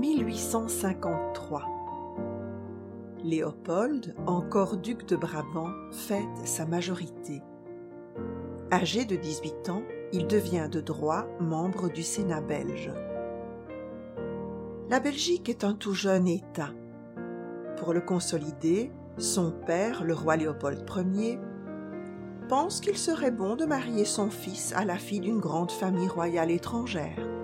1853. Léopold, encore duc de Brabant, fête sa majorité. Âgé de 18 ans, il devient de droit membre du Sénat belge. La Belgique est un tout jeune État. Pour le consolider, son père, le roi Léopold Ier, pense qu'il serait bon de marier son fils à la fille d'une grande famille royale étrangère.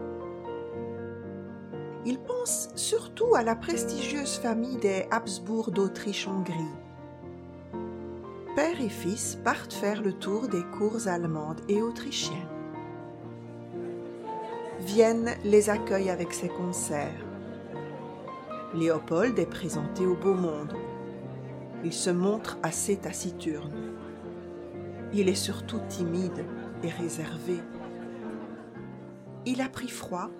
Il pense surtout à la prestigieuse famille des Habsbourg d'Autriche-Hongrie. Père et fils partent faire le tour des cours allemandes et autrichiennes. Vienne les accueille avec ses concerts. Léopold est présenté au beau monde. Il se montre assez taciturne. Il est surtout timide et réservé. Il a pris froid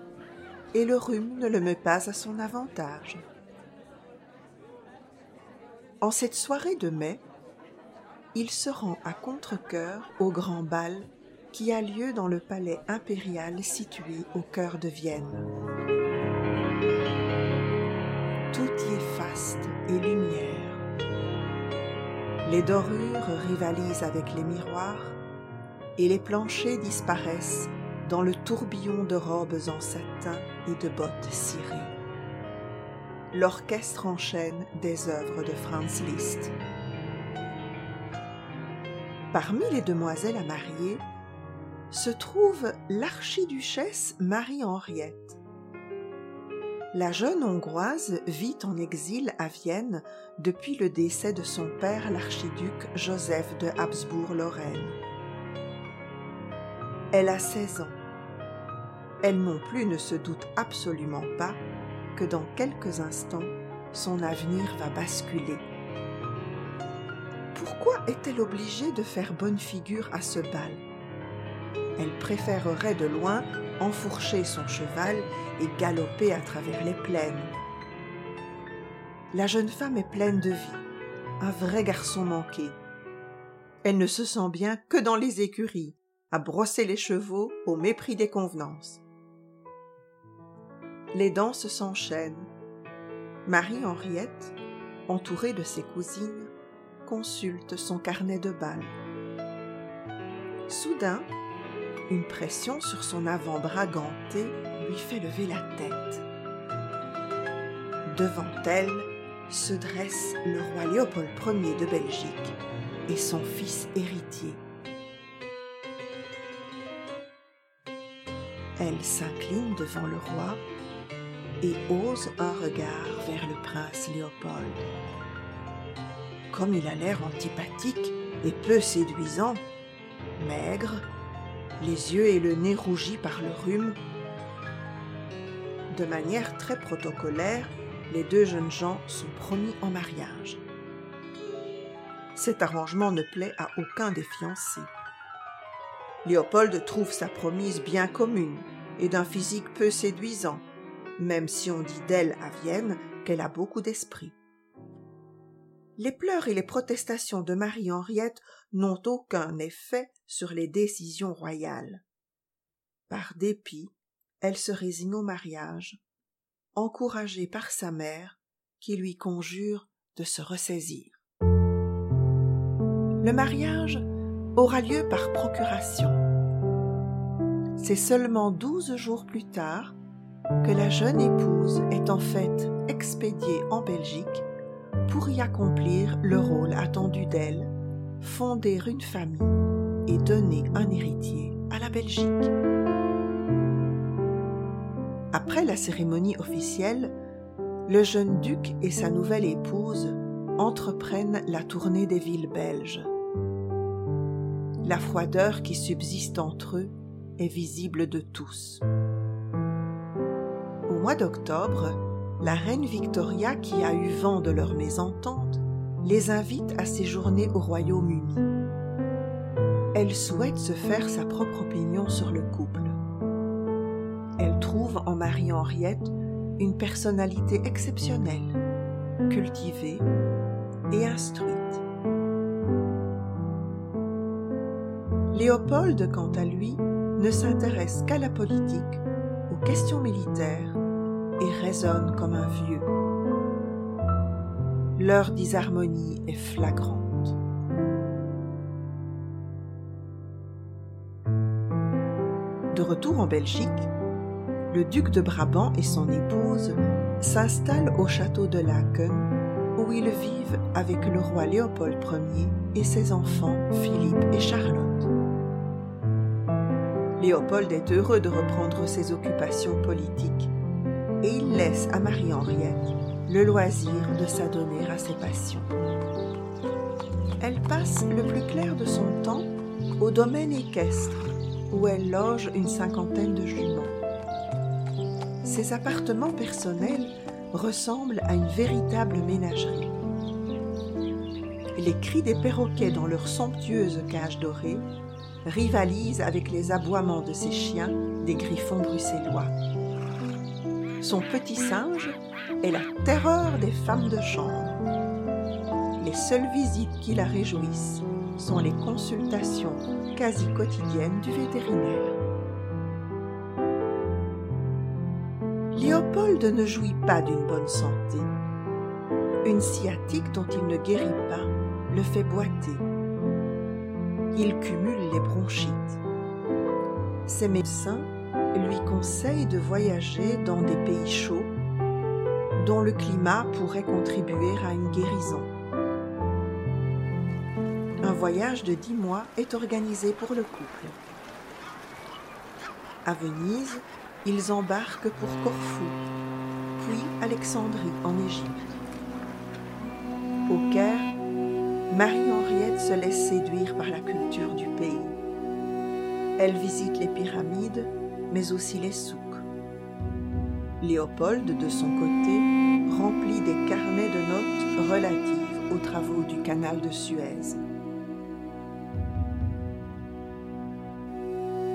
et le rhume ne le met pas à son avantage. En cette soirée de mai, il se rend à contre-cœur au grand bal qui a lieu dans le palais impérial situé au cœur de Vienne. Tout y est faste et lumière. Les dorures rivalisent avec les miroirs et les planchers disparaissent dans le tourbillon de robes en satin et de bottes cirées. L'orchestre enchaîne des œuvres de Franz Liszt. Parmi les demoiselles à marier se trouve l'archiduchesse Marie-Henriette. La jeune Hongroise vit en exil à Vienne depuis le décès de son père l'archiduc Joseph de Habsbourg-Lorraine. Elle a 16 ans elle non plus ne se doute absolument pas que dans quelques instants, son avenir va basculer. Pourquoi est-elle obligée de faire bonne figure à ce bal? Elle préférerait de loin enfourcher son cheval et galoper à travers les plaines. La jeune femme est pleine de vie, un vrai garçon manqué. Elle ne se sent bien que dans les écuries, à brosser les chevaux au mépris des convenances les danses s'enchaînent. Marie-Henriette, entourée de ses cousines, consulte son carnet de bal. Soudain, une pression sur son avant-bras ganté lui fait lever la tête. Devant elle se dresse le roi Léopold Ier de Belgique et son fils héritier. Elle s'incline devant le roi et ose un regard vers le prince Léopold. Comme il a l'air antipathique et peu séduisant, maigre, les yeux et le nez rougis par le rhume, de manière très protocolaire, les deux jeunes gens sont promis en mariage. Cet arrangement ne plaît à aucun des fiancés. Léopold trouve sa promise bien commune et d'un physique peu séduisant, même si on dit d'elle à Vienne qu'elle a beaucoup d'esprit. Les pleurs et les protestations de Marie-Henriette n'ont aucun effet sur les décisions royales. Par dépit, elle se résigne au mariage, encouragée par sa mère qui lui conjure de se ressaisir. Le mariage aura lieu par procuration. C'est seulement douze jours plus tard que la jeune épouse est en fait expédiée en Belgique pour y accomplir le rôle attendu d'elle, fonder une famille et donner un héritier à la Belgique. Après la cérémonie officielle, le jeune duc et sa nouvelle épouse entreprennent la tournée des villes belges. La froideur qui subsiste entre eux est visible de tous mois d'octobre, la reine Victoria, qui a eu vent de leur mésentente, les invite à séjourner au Royaume-Uni. Elle souhaite se faire sa propre opinion sur le couple. Elle trouve en Marie-Henriette une personnalité exceptionnelle, cultivée et instruite. Léopold, quant à lui, ne s'intéresse qu'à la politique, aux questions militaires et résonne comme un vieux. Leur disharmonie est flagrante. De retour en Belgique, le duc de Brabant et son épouse s'installent au château de Laken où ils vivent avec le roi Léopold Ier et ses enfants Philippe et Charlotte. Léopold est heureux de reprendre ses occupations politiques et il laisse à Marie-Henriette le loisir de s'adonner à ses passions. Elle passe le plus clair de son temps au domaine équestre où elle loge une cinquantaine de juments. Ses appartements personnels ressemblent à une véritable ménagerie. Les cris des perroquets dans leurs somptueuses cages dorées rivalisent avec les aboiements de ses chiens, des griffons bruxellois. Son petit singe est la terreur des femmes de chambre. Les seules visites qui la réjouissent sont les consultations quasi quotidiennes du vétérinaire. Léopold ne jouit pas d'une bonne santé. Une sciatique dont il ne guérit pas le fait boiter. Il cumule les bronchites. Ses médecins lui conseillent de voyager dans des pays chauds dont le climat pourrait contribuer à une guérison. Un voyage de dix mois est organisé pour le couple. À Venise, ils embarquent pour Corfou, puis Alexandrie en Égypte. Au Caire, Marie-Henriette se laisse séduire par la culture du pays. Elle visite les pyramides, mais aussi les souks. Léopold, de son côté, remplit des carnets de notes relatives aux travaux du canal de Suez.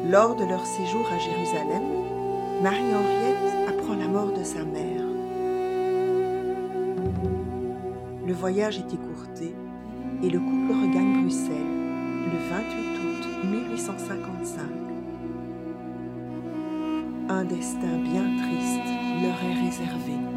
Lors de leur séjour à Jérusalem, Marie-Henriette apprend la mort de sa mère. Le voyage est écourté et le couple regagne Bruxelles le 28 août 1855. Un destin bien triste leur est réservé.